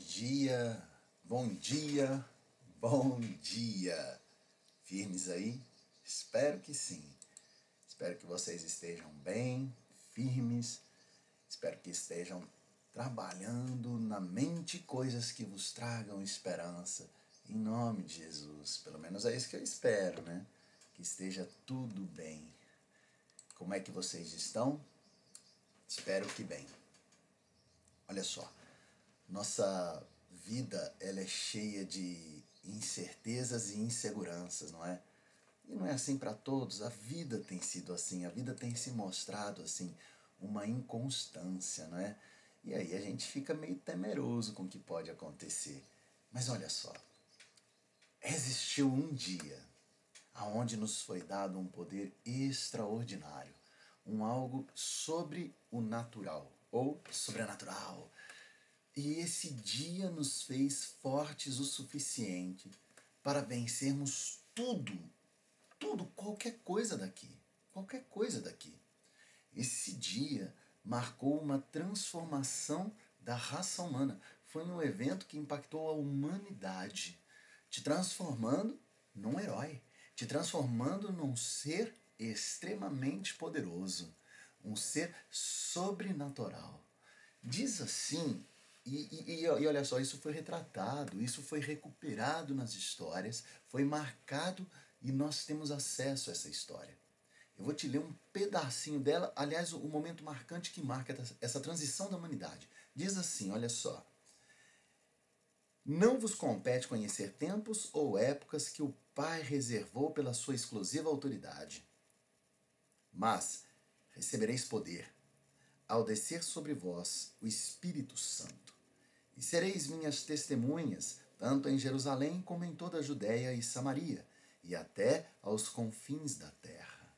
dia, bom dia, bom dia. Firmes aí? Espero que sim. Espero que vocês estejam bem, firmes. Espero que estejam trabalhando na mente coisas que vos tragam esperança. Em nome de Jesus. Pelo menos é isso que eu espero, né? Que esteja tudo bem. Como é que vocês estão? Espero que bem. Olha só. Nossa vida ela é cheia de incertezas e inseguranças, não é? E não é assim para todos. A vida tem sido assim, a vida tem se mostrado assim, uma inconstância, não é? E aí a gente fica meio temeroso com o que pode acontecer. Mas olha só, existiu um dia aonde nos foi dado um poder extraordinário, um algo sobre o natural ou sobrenatural e esse dia nos fez fortes o suficiente para vencermos tudo, tudo, qualquer coisa daqui, qualquer coisa daqui. Esse dia marcou uma transformação da raça humana. Foi um evento que impactou a humanidade, te transformando num herói, te transformando num ser extremamente poderoso, um ser sobrenatural. Diz assim e, e, e, olha só, isso foi retratado, isso foi recuperado nas histórias, foi marcado e nós temos acesso a essa história. Eu vou te ler um pedacinho dela, aliás, o momento marcante que marca essa transição da humanidade. Diz assim: olha só. Não vos compete conhecer tempos ou épocas que o Pai reservou pela sua exclusiva autoridade. Mas recebereis poder ao descer sobre vós o Espírito Santo. E sereis minhas testemunhas, tanto em Jerusalém como em toda a Judéia e Samaria, e até aos confins da terra.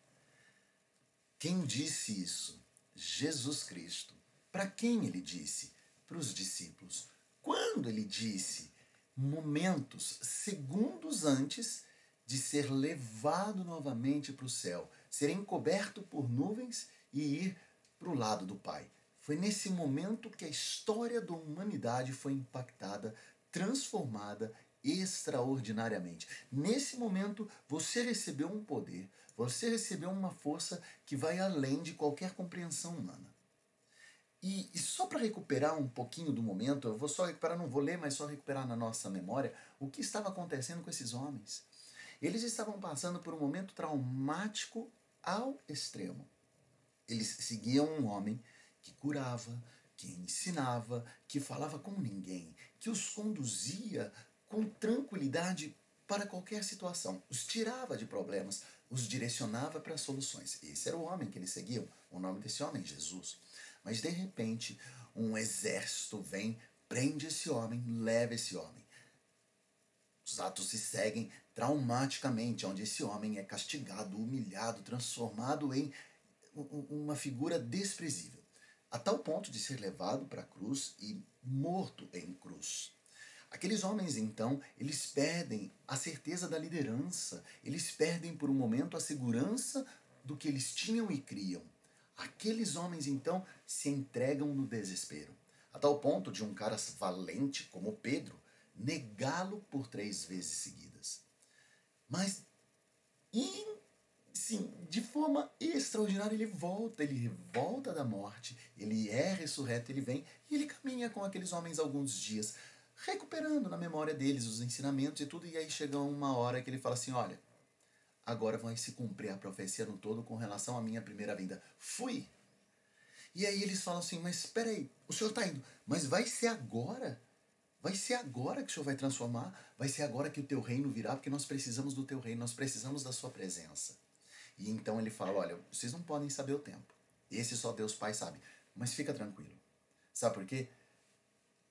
Quem disse isso? Jesus Cristo. Para quem ele disse? Para os discípulos. Quando ele disse? Momentos, segundos antes de ser levado novamente para o céu, ser encoberto por nuvens e ir para o lado do Pai. Foi nesse momento que a história da humanidade foi impactada, transformada extraordinariamente. Nesse momento, você recebeu um poder, você recebeu uma força que vai além de qualquer compreensão humana. E, e só para recuperar um pouquinho do momento, eu vou só recuperar, não vou ler, mas só recuperar na nossa memória o que estava acontecendo com esses homens. Eles estavam passando por um momento traumático ao extremo. Eles seguiam um homem que curava, que ensinava, que falava com ninguém, que os conduzia com tranquilidade para qualquer situação, os tirava de problemas, os direcionava para soluções. Esse era o homem que eles seguiam, o nome desse homem, Jesus. Mas de repente, um exército vem, prende esse homem, leva esse homem. Os atos se seguem traumaticamente, onde esse homem é castigado, humilhado, transformado em uma figura desprezível, a tal ponto de ser levado para a cruz e morto em cruz. Aqueles homens, então, eles perdem a certeza da liderança, eles perdem por um momento a segurança do que eles tinham e criam. Aqueles homens, então, se entregam no desespero, a tal ponto de um cara valente como Pedro negá-lo por três vezes seguidas. Mas, forma extraordinária ele volta, ele volta da morte, ele é ressurreto, ele vem e ele caminha com aqueles homens alguns dias, recuperando na memória deles os ensinamentos e tudo, e aí chega uma hora que ele fala assim: olha, agora vai se cumprir a profecia no todo com relação à minha primeira vinda. Fui! E aí eles falam assim: mas espera aí, o senhor está indo, mas vai ser agora? Vai ser agora que o Senhor vai transformar, vai ser agora que o teu reino virá, porque nós precisamos do teu reino, nós precisamos da sua presença. E então ele fala: olha, vocês não podem saber o tempo. Esse só Deus Pai sabe. Mas fica tranquilo. Sabe por quê?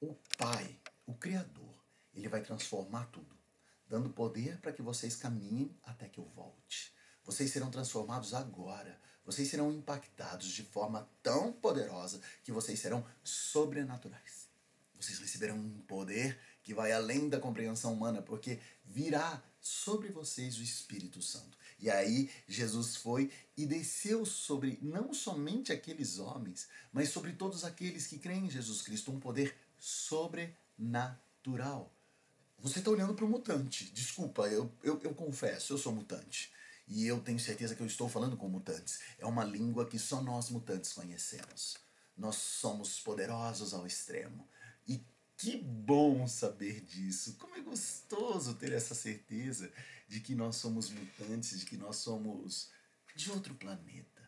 O Pai, o Criador, ele vai transformar tudo, dando poder para que vocês caminhem até que eu volte. Vocês serão transformados agora. Vocês serão impactados de forma tão poderosa que vocês serão sobrenaturais. Vocês receberão um poder que vai além da compreensão humana, porque virá sobre vocês o Espírito Santo. E aí Jesus foi e desceu sobre não somente aqueles homens, mas sobre todos aqueles que creem em Jesus Cristo, um poder sobrenatural. Você está olhando para o mutante. Desculpa, eu, eu, eu confesso, eu sou mutante. E eu tenho certeza que eu estou falando com mutantes. É uma língua que só nós mutantes conhecemos. Nós somos poderosos ao extremo. E que bom saber disso. Como é gostoso ter essa certeza de que nós somos mutantes, de que nós somos de outro planeta.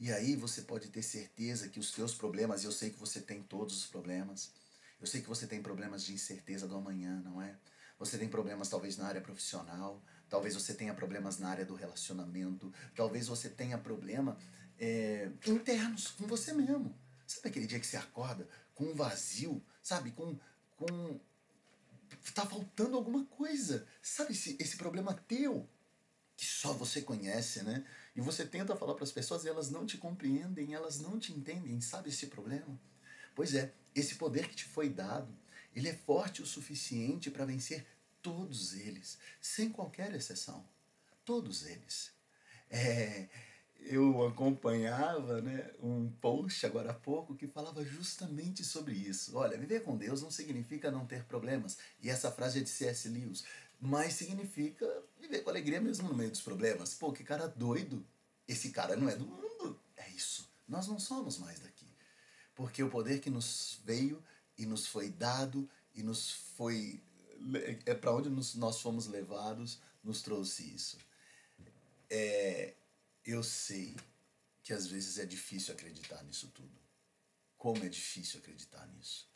E aí você pode ter certeza que os teus problemas, e eu sei que você tem todos os problemas, eu sei que você tem problemas de incerteza do amanhã, não é? Você tem problemas talvez na área profissional, talvez você tenha problemas na área do relacionamento, talvez você tenha problema é, internos com você mesmo. Sabe aquele dia que você acorda com um vazio, sabe? Com, com tá faltando alguma coisa. Sabe esse, esse problema teu que só você conhece, né? E você tenta falar para as pessoas e elas não te compreendem, elas não te entendem, sabe esse problema? Pois é, esse poder que te foi dado, ele é forte o suficiente para vencer todos eles, sem qualquer exceção. Todos eles. É, eu acompanhava né, um post agora há pouco que falava justamente sobre isso. Olha, viver com Deus não significa não ter problemas. E essa frase é de C.S. Lewis. Mas significa viver com alegria mesmo no meio dos problemas. Pô, que cara doido. Esse cara não é do mundo. É isso. Nós não somos mais daqui. Porque o poder que nos veio e nos foi dado e nos foi. É para onde nos, nós fomos levados, nos trouxe isso. É, eu sei que às vezes é difícil acreditar nisso tudo. Como é difícil acreditar nisso.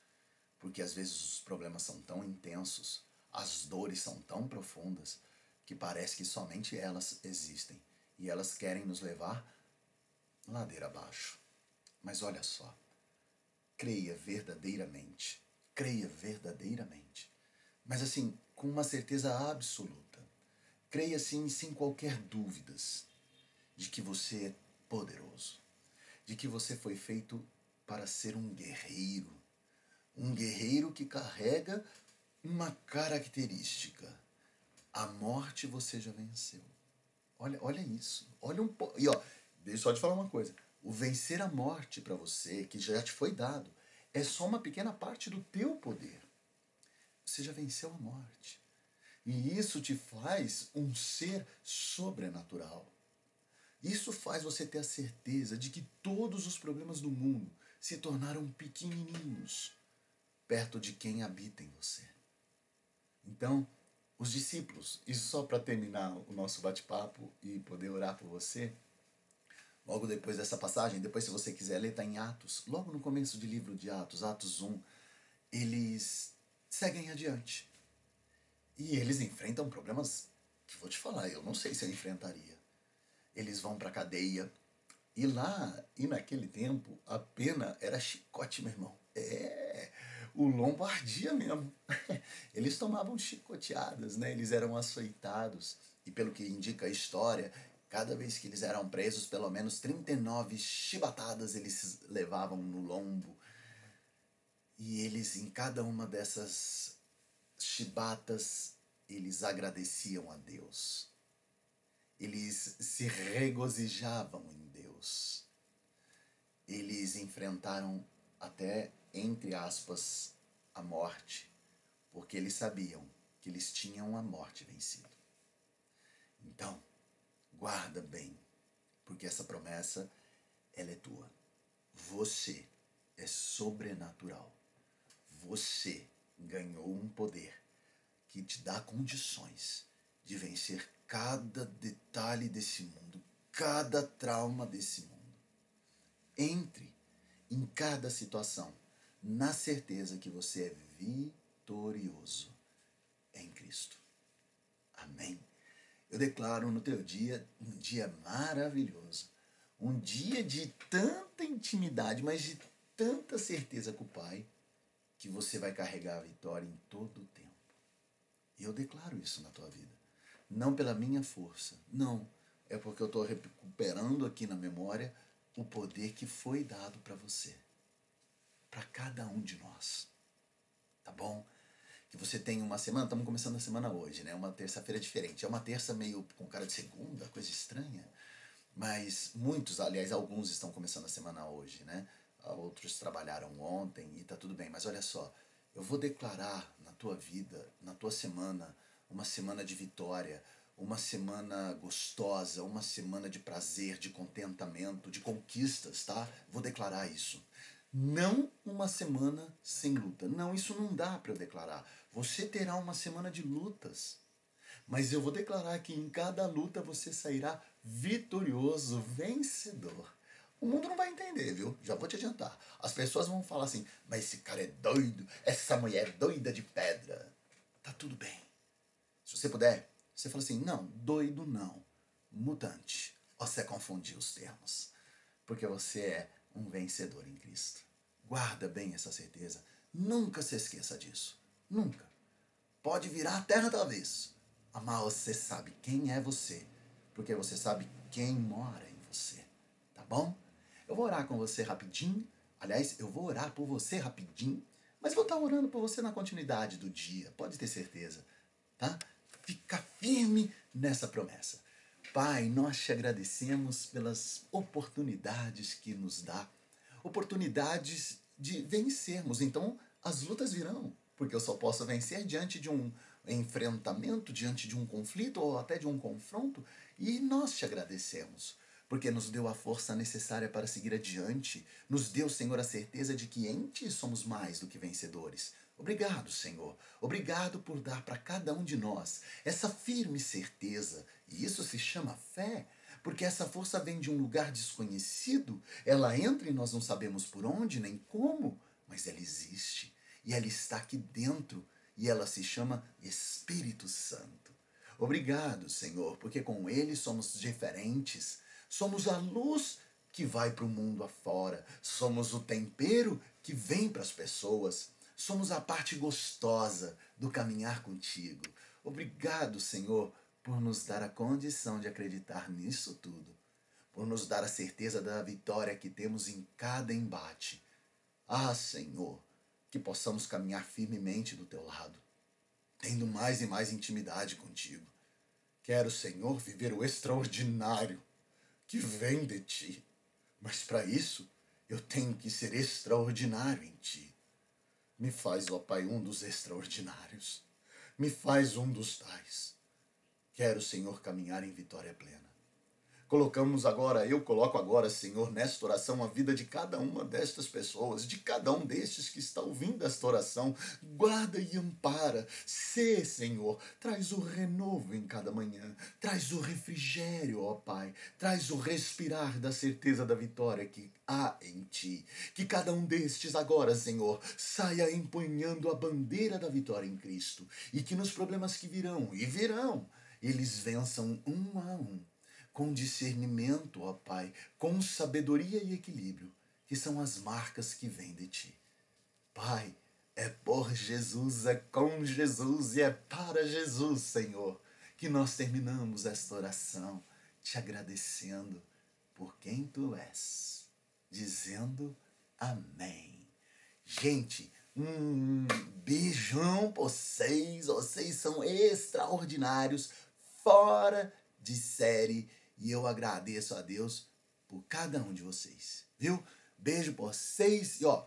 Porque às vezes os problemas são tão intensos, as dores são tão profundas, que parece que somente elas existem. E elas querem nos levar ladeira abaixo. Mas olha só, creia verdadeiramente. Creia verdadeiramente. Mas assim, com uma certeza absoluta. Creia assim, sem qualquer dúvidas de que você é poderoso, de que você foi feito para ser um guerreiro, um guerreiro que carrega uma característica. A morte você já venceu. Olha, olha isso. Olha um pouco. E ó, deixa eu só te falar uma coisa. O vencer a morte para você, que já te foi dado, é só uma pequena parte do teu poder. Você já venceu a morte. E isso te faz um ser sobrenatural. Isso faz você ter a certeza de que todos os problemas do mundo se tornaram pequenininhos perto de quem habita em você. Então, os discípulos, isso só para terminar o nosso bate-papo e poder orar por você, logo depois dessa passagem, depois se você quiser ler, está em Atos, logo no começo do livro de Atos, Atos 1, eles seguem adiante. E eles enfrentam problemas que vou te falar, eu não sei se eu enfrentaria eles vão para cadeia. E lá, e naquele tempo, a pena era chicote, meu irmão. É, o lombo ardia mesmo. Eles tomavam chicoteadas, né? Eles eram açoitados. E pelo que indica a história, cada vez que eles eram presos, pelo menos 39 chibatadas eles levavam no lombo. E eles, em cada uma dessas chibatas, eles agradeciam a Deus eles se regozijavam em Deus. Eles enfrentaram até, entre aspas, a morte, porque eles sabiam que eles tinham a morte vencido. Então, guarda bem, porque essa promessa ela é tua. Você é sobrenatural. Você ganhou um poder que te dá condições de vencer cada detalhe desse mundo, cada trauma desse mundo. Entre em cada situação na certeza que você é vitorioso em Cristo. Amém. Eu declaro no teu dia um dia maravilhoso, um dia de tanta intimidade, mas de tanta certeza com o Pai, que você vai carregar a vitória em todo o tempo. E eu declaro isso na tua vida. Não pela minha força, não. É porque eu estou recuperando aqui na memória o poder que foi dado para você, para cada um de nós. Tá bom? Que você tenha uma semana, estamos começando a semana hoje, né? Uma terça-feira diferente. É uma terça meio com cara de segunda, coisa estranha. Mas muitos, aliás, alguns estão começando a semana hoje, né? Outros trabalharam ontem e tá tudo bem. Mas olha só, Eu vou declarar na tua vida, na tua semana, uma semana de vitória, uma semana gostosa, uma semana de prazer, de contentamento, de conquistas, tá? Vou declarar isso. Não uma semana sem luta. Não, isso não dá para eu declarar. Você terá uma semana de lutas. Mas eu vou declarar que em cada luta você sairá vitorioso, vencedor. O mundo não vai entender, viu? Já vou te adiantar. As pessoas vão falar assim: mas esse cara é doido, essa mulher é doida de pedra. Tá tudo bem. Se você puder, você fala assim: não, doido não, mutante. Você confundiu os termos. Porque você é um vencedor em Cristo. Guarda bem essa certeza. Nunca se esqueça disso. Nunca. Pode virar a terra talvez. Mas você sabe quem é você. Porque você sabe quem mora em você. Tá bom? Eu vou orar com você rapidinho. Aliás, eu vou orar por você rapidinho. Mas vou estar orando por você na continuidade do dia. Pode ter certeza. Tá? Fica firme nessa promessa. Pai, nós te agradecemos pelas oportunidades que nos dá, oportunidades de vencermos. Então, as lutas virão, porque eu só posso vencer diante de um enfrentamento, diante de um conflito ou até de um confronto, e nós te agradecemos porque nos deu a força necessária para seguir adiante, nos deu, Senhor, a certeza de que em Ti somos mais do que vencedores. Obrigado, Senhor. Obrigado por dar para cada um de nós essa firme certeza. E isso se chama fé, porque essa força vem de um lugar desconhecido. Ela entra e nós não sabemos por onde nem como, mas ela existe. E ela está aqui dentro. E ela se chama Espírito Santo. Obrigado, Senhor, porque com ele somos diferentes. Somos a luz que vai para o mundo afora. Somos o tempero que vem para as pessoas. Somos a parte gostosa do caminhar contigo. Obrigado, Senhor, por nos dar a condição de acreditar nisso tudo, por nos dar a certeza da vitória que temos em cada embate. Ah, Senhor, que possamos caminhar firmemente do teu lado, tendo mais e mais intimidade contigo. Quero, Senhor, viver o extraordinário que vem de ti, mas para isso eu tenho que ser extraordinário em ti. Me faz, ó Pai, um dos extraordinários. Me faz um dos tais. Quero, Senhor, caminhar em vitória plena. Colocamos agora, eu coloco agora, Senhor, nesta oração a vida de cada uma destas pessoas, de cada um destes que está ouvindo esta oração. Guarda e ampara. Sê, Senhor, traz o renovo em cada manhã. Traz o refrigério, ó Pai. Traz o respirar da certeza da vitória que há em Ti. Que cada um destes agora, Senhor, saia empunhando a bandeira da vitória em Cristo. E que nos problemas que virão, e virão, eles vençam um a um com discernimento, ó Pai, com sabedoria e equilíbrio, que são as marcas que vêm de Ti. Pai, é por Jesus, é com Jesus e é para Jesus, Senhor, que nós terminamos esta oração te agradecendo por quem Tu és, dizendo amém. Gente, um beijão para vocês, vocês são extraordinários, fora de série e eu agradeço a Deus por cada um de vocês, viu? Beijo por vocês e ó,